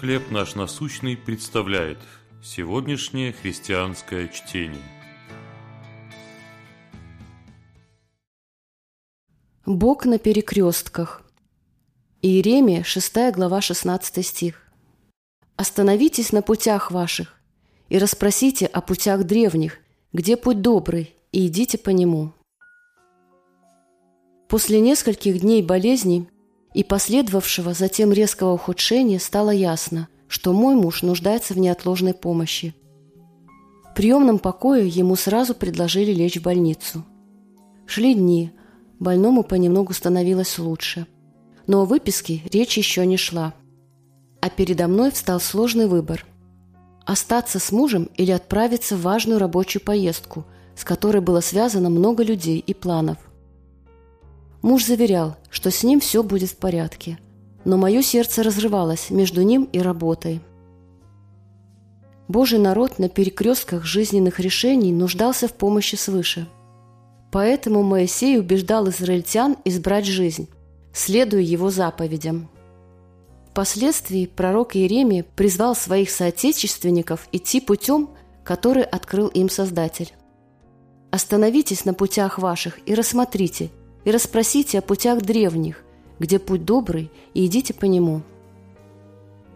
«Хлеб наш насущный» представляет сегодняшнее христианское чтение. Бог на перекрестках. Иеремия, 6 глава, 16 стих. «Остановитесь на путях ваших и расспросите о путях древних, где путь добрый, и идите по нему». После нескольких дней болезни и последовавшего затем резкого ухудшения стало ясно, что мой муж нуждается в неотложной помощи. В приемном покое ему сразу предложили лечь в больницу. Шли дни, больному понемногу становилось лучше. Но о выписке речь еще не шла. А передо мной встал сложный выбор – остаться с мужем или отправиться в важную рабочую поездку, с которой было связано много людей и планов. Муж заверял, что с ним все будет в порядке, но мое сердце разрывалось между ним и работой. Божий народ на перекрестках жизненных решений нуждался в помощи свыше. Поэтому Моисей убеждал израильтян избрать жизнь, следуя его заповедям. Впоследствии пророк Иеремия призвал своих соотечественников идти путем, который открыл им Создатель. «Остановитесь на путях ваших и рассмотрите – и расспросите о путях древних, где путь добрый, и идите по нему».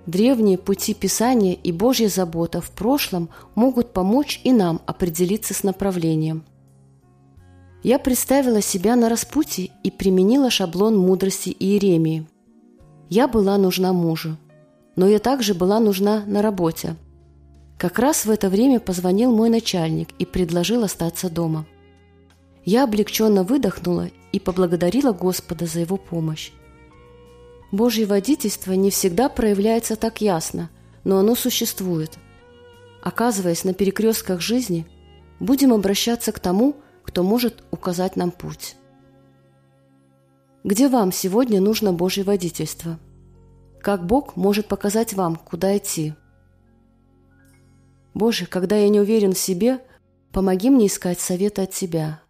Древние пути Писания и Божья забота в прошлом могут помочь и нам определиться с направлением. Я представила себя на распутье и применила шаблон мудрости Иеремии. Я была нужна мужу, но я также была нужна на работе. Как раз в это время позвонил мой начальник и предложил остаться дома. Я облегченно выдохнула и поблагодарила Господа за его помощь. Божье водительство не всегда проявляется так ясно, но оно существует. Оказываясь на перекрестках жизни, будем обращаться к тому, кто может указать нам путь. Где вам сегодня нужно Божье водительство? Как Бог может показать вам, куда идти? Боже, когда я не уверен в себе, помоги мне искать совета от Тебя –